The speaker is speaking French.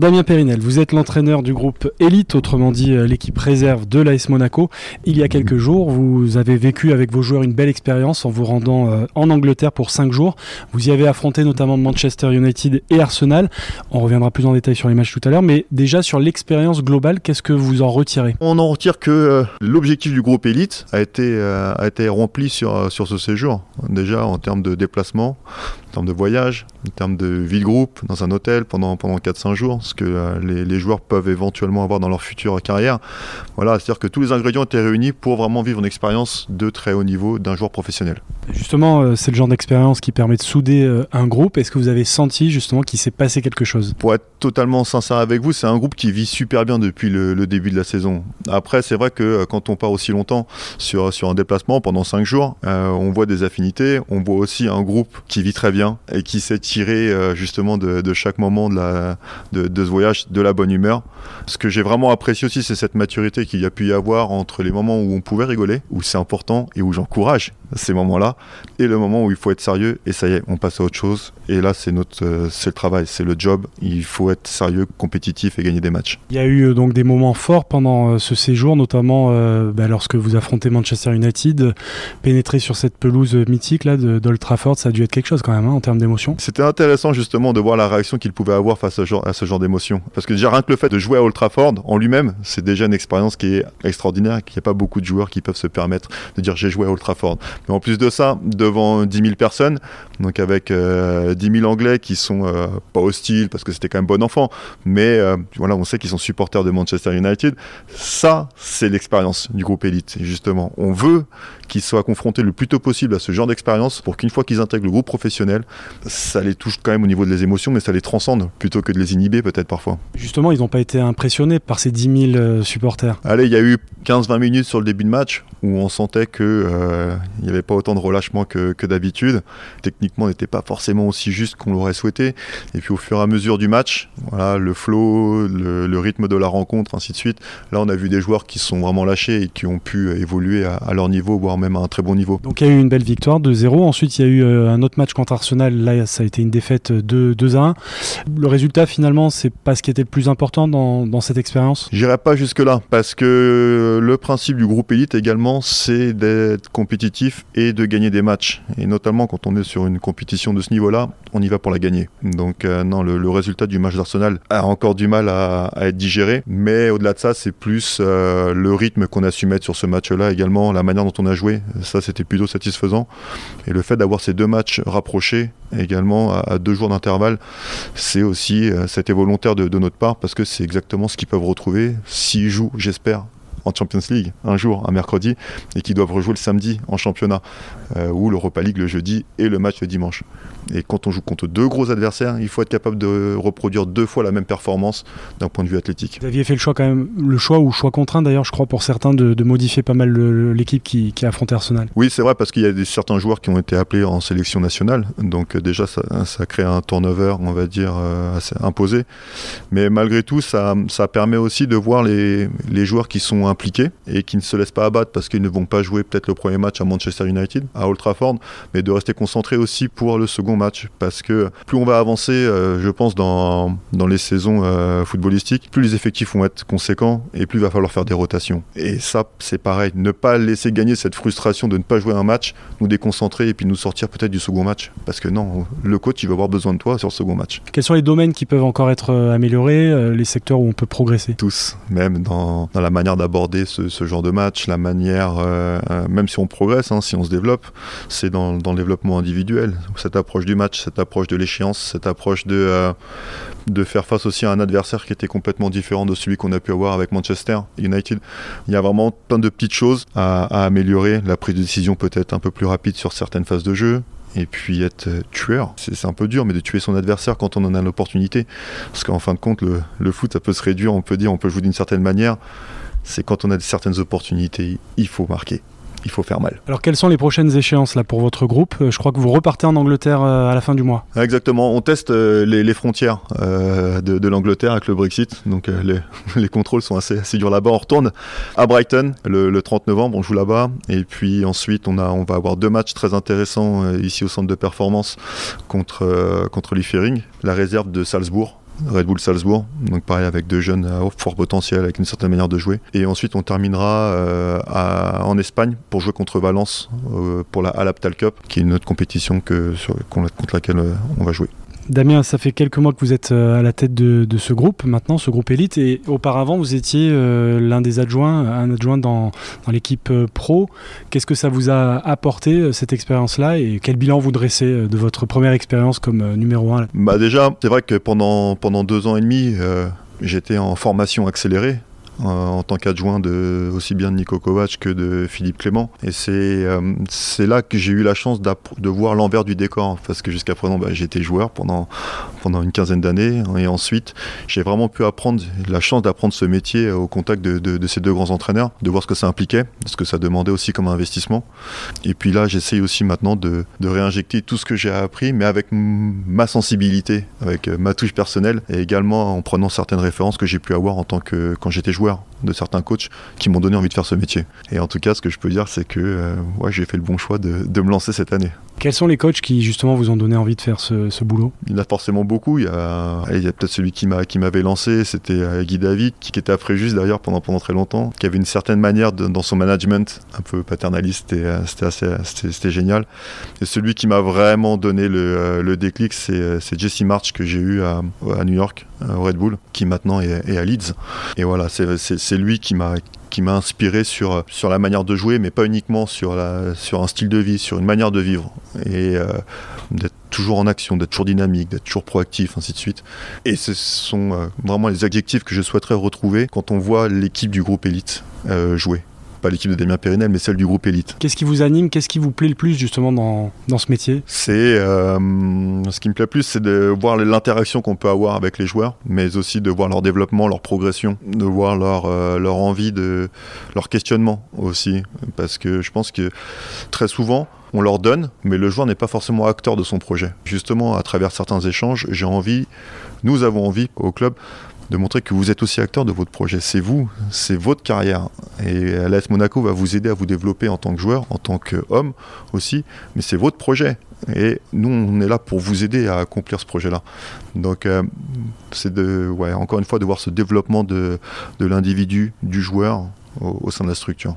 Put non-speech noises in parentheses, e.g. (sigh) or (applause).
Damien Périnel, vous êtes l'entraîneur du groupe Elite, autrement dit euh, l'équipe réserve de l'AS Monaco. Il y a quelques jours, vous avez vécu avec vos joueurs une belle expérience en vous rendant euh, en Angleterre pour 5 jours. Vous y avez affronté notamment Manchester United et Arsenal. On reviendra plus en détail sur les matchs tout à l'heure, mais déjà sur l'expérience globale, qu'est-ce que vous en retirez? On en retire que euh, l'objectif du groupe Elite a été, rempli sur, sur ce séjour. Déjà en termes de déplacement, en termes de voyage, en termes de vie de groupe dans un hôtel pendant, pendant 4-5 jours, que euh, les, joueurs peuvent éventuellement avoir dans leur future carrière. Voilà, c'est-à-dire que tous les ingrédients étaient réunis pour vraiment vivre une expérience de très haut niveau d'un joueur professionnel. Justement, euh, c'est le genre d'expérience qui permet de souder euh, un groupe. Est-ce que vous avez senti justement qu'il s'est passé quelque chose? Pour être totalement sincère avec vous, c'est un groupe qui vit super bien depuis le, début de la saison. Après, c'est vrai que quand on part aussi longtemps sur, sur un déplacement pendant 5 jours, on voit des affinités, on voit aussi un groupe qui vit très bien et qui s'est tiré justement de, chaque moment de, la, de, de, ce voyage de la bonne humeur. Ce que j'ai vraiment apprécié aussi, c'est cette maturité qu'il y a pu y avoir entre les moments où on pouvait rigoler, où c'est important et où j'encourage ces moments-là, et le moment où il faut être sérieux et ça y est, on passe à autre chose. Et là, c'est notre, euh, c'est le travail, c'est le job. Il faut être sérieux, compétitif et gagner des matchs. Il y a eu euh, donc des moments forts pendant euh, ce séjour, notamment bah, lorsque vous affrontez Manchester United, pénétrer sur cette pelouse mythique là d'Old Trafford, ça a dû être quelque chose quand même hein, en termes d'émotion. C'était intéressant justement de voir la réaction qu'il pouvait avoir face à ce genre, à ce genre d'émotion, parce que déjà rien que le fait de jouer à Old Trafford en lui-même, c'est déjà une expérience qui est extraordinaire, qu'il n'y a pas beaucoup de joueurs qui peuvent se permettre de dire j'ai joué à Old Trafford. Mais en plus de ça, devant 10 000 personnes, donc avec euh, 10 000 Anglais qui sont euh, pas hostiles parce que c'était quand même bon enfant, mais euh, voilà, on sait qu'ils sont supporters de Manchester United. Ça, c'est l'expérience du groupe élite. justement, on veut qu'ils soient confrontés le plus tôt possible à ce genre d'expérience pour qu'une fois qu'ils intègrent le groupe professionnel, ça les touche quand même au niveau de les émotions, mais ça les transcende plutôt que de les inhiber peut-être parfois. Justement, ils n'ont pas été impressionnés par ces 10 000 euh, supporters. Allez, il y a eu 15-20 minutes sur le début de match où on sentait qu'il n'y avait pas autant de relâchement que, que d'habitude. Techniquement, on n'était pas forcément aussi juste qu'on l'aurait souhaité. Et puis au fur et à mesure du match, voilà, le flow, le, rythme de la rencontre, ainsi de suite. Là, on a vu des joueurs qui sont vraiment lâchés et qui ont pu évoluer à, leur niveau, voire même à un très bon niveau. Donc il y a eu une belle victoire de 0. Ensuite, il y a eu euh, un autre match contre Arsenal. Là, ça a été une défaite de 2 à 1. Le résultat, finalement, c'est pas ce qui était le plus important dans, dans cette expérience? J'irai pas jusque-là, parce que le principe du groupe élite également, c'est d'être compétitif et de gagner des matchs. Et notamment quand on est sur une compétition de ce niveau-là, on y va pour la gagner. Donc euh, non, le, résultat du match d'Arsenal a encore du mal à, être digéré. Mais au-delà de ça, c'est plus euh, le rythme qu'on a su mettre sur ce match-là également, la manière dont on a joué. Ça, c'était plutôt satisfaisant. Et le fait d'avoir ces deux matchs rapprochés également à, deux jours d'intervalle, c'est aussi, euh, c'était volontaire de, de notre part parce que c'est exactement ce qu'ils peuvent retrouver s'ils jouent, j'espère, en Champions League un jour, un mercredi, et qui doivent rejouer le samedi en championnat, euh, ou l'Europa League le jeudi et le match le dimanche. Et quand on joue contre deux gros adversaires, il faut être capable de reproduire deux fois la même performance d'un point de vue athlétique. Vous aviez fait le choix quand même, le choix ou choix contraint d'ailleurs, je crois pour certains, de, modifier pas mal l'équipe qui, qui, a affronté Arsenal. Oui, c'est vrai parce qu'il y a des, certains joueurs qui ont été appelés en sélection nationale, donc euh, déjà ça, ça, crée un turnover, on va dire, euh, assez imposé. Mais malgré tout, ça, ça permet aussi de voir les, les joueurs qui sont impliqués et qui ne se laissent pas abattre parce qu'ils ne vont pas jouer peut-être le premier match à Manchester United, à Old Trafford, mais de rester concentrés aussi pour le second match parce que plus on va avancer, euh, je pense, dans, dans les saisons euh, footballistiques, plus les effectifs vont être conséquents et plus il va falloir faire des rotations. Et ça, c'est pareil, ne pas laisser gagner cette frustration de ne pas jouer un match, nous déconcentrer et puis nous sortir peut-être du second match parce que non, le coach il va avoir besoin de toi sur le second match. Quels sont les domaines qui peuvent encore être euh, améliorés, les secteurs où on peut progresser? Tous, même dans, dans la manière d'aborder ce, genre de match, la manière, euh, euh, même si on progresse, hein, si on se développe, c'est dans, le développement individuel. Cette approche du match, cette approche de l'échéance, cette approche de, euh, de faire face aussi à un adversaire qui était complètement différent de celui qu'on a pu avoir avec Manchester United. Il y a vraiment plein de petites choses à, améliorer. La prise de décision peut être un peu plus rapide sur certaines phases de jeu, et puis être tueur. C'est un peu dur, mais de tuer son adversaire quand on en a l'opportunité. Parce qu'en fin de compte, le, foot, ça peut se réduire, on peut dire, on peut jouer d'une certaine manière c'est quand on a certaines opportunités, il faut marquer il faut faire mal. Alors quelles sont les prochaines échéances là pour votre groupe? Euh, Je crois que vous repartez en Angleterre euh, à la fin du mois. Exactement, on teste euh, les, frontières de, l'Angleterre avec le Brexit, donc (laughs) les, contrôles sont assez, assez durs là-bas. On retourne à Brighton le, 30 novembre, on joue là-bas, et puis ensuite on, a, on va avoir deux matchs très intéressants ici au centre de performance contre, contre l'Iffering, la réserve de Salzbourg Red Bull Salzbourg. Donc pareil avec deux jeunes à fort potentiel, avec une certaine manière de jouer. Et ensuite on terminera en Espagne pour jouer contre Valence pour la Alaptal Cup, qui est une autre compétition que, contre laquelle on va jouer. Damien, ça fait quelques mois que vous êtes euh, à la tête de, ce groupe, maintenant, ce groupe élite, et auparavant, vous étiez euh, l'un des adjoints, un adjoint dans, l'équipe euh, pro. Qu'est-ce que ça vous a apporté, cette expérience-là, et quel bilan vous dressez de votre première expérience comme numéro 1 bah Déjà, c'est vrai que pendant deux ans et demi, j'étais en formation accélérée en tant qu'adjoint de aussi bien de Nico Kovac que de Philippe Clément. Et c'est euh, là que j'ai eu la chance de voir l'envers du décor, parce que jusqu'à présent, bah, j'étais joueur pendant, pendant une quinzaine d'années, et ensuite, j'ai vraiment pu apprendre, la chance d'apprendre ce métier au contact de, de, ces deux grands entraîneurs, de voir ce que ça impliquait, ce que ça demandait aussi comme investissement. Et puis là, j'essaye aussi maintenant de, de réinjecter tout ce que j'ai appris, mais avec ma sensibilité, avec ma touche personnelle, et également en prenant certaines références que j'ai pu avoir en tant que quand j'étais joueur de certains coachs qui m'ont donné envie de faire ce métier. Et en tout cas, ce que je peux dire, c'est que euh, j'ai fait le bon choix de, de, me lancer cette année. Quels sont les coachs qui justement vous ont donné envie de faire ce, boulot? Il y en a forcément beaucoup. Il y a, il y a peut-être celui qui m'avait lancé, c'était euh, Guy David, qui était après juste d'ailleurs pendant, pendant très longtemps, qui avait une certaine manière dans son management, un peu paternaliste, et euh, c'était assez, c'était génial. Et celui qui m'a vraiment donné le, le déclic, c'est Jesse March que j'ai eu à, à New York, au Red Bull, qui maintenant est, à Leeds. Et voilà, c'est c'est lui qui m'a qui m'a inspiré sur, sur la manière de jouer, mais pas uniquement sur, la, sur un style de vie, sur une manière de vivre. Et euh, d'être toujours en action, d'être toujours dynamique, d'être toujours proactif, ainsi de suite. Et ce sont euh, vraiment les adjectifs que je souhaiterais retrouver quand on voit l'équipe du groupe élite euh, jouer pas l'équipe de Damien Périnel, mais celle du groupe élite. Qu'est-ce qui vous anime Qu'est-ce qui vous plaît le plus justement dans, dans ce métier? C'est euh, ce qui me plaît le plus, c'est de voir l'interaction qu'on peut avoir avec les joueurs, mais aussi de voir leur développement, leur progression, de voir leur, euh, leur envie, de leur questionnement aussi, parce que je pense que très souvent on leur donne, mais le joueur n'est pas forcément acteur de son projet. Justement, à travers certains échanges, j'ai envie, nous avons envie au club de montrer que vous êtes aussi acteur de votre projet. C'est vous, c'est votre carrière. Et l'AS Monaco va vous aider à vous développer en tant que joueur, en tant qu'homme aussi, mais c'est votre projet. Et nous, on est là pour vous aider à accomplir ce projet-là. Donc, euh, c'est de, ouais, encore une fois, de voir ce développement de, de l'individu, du joueur au sein de la structure.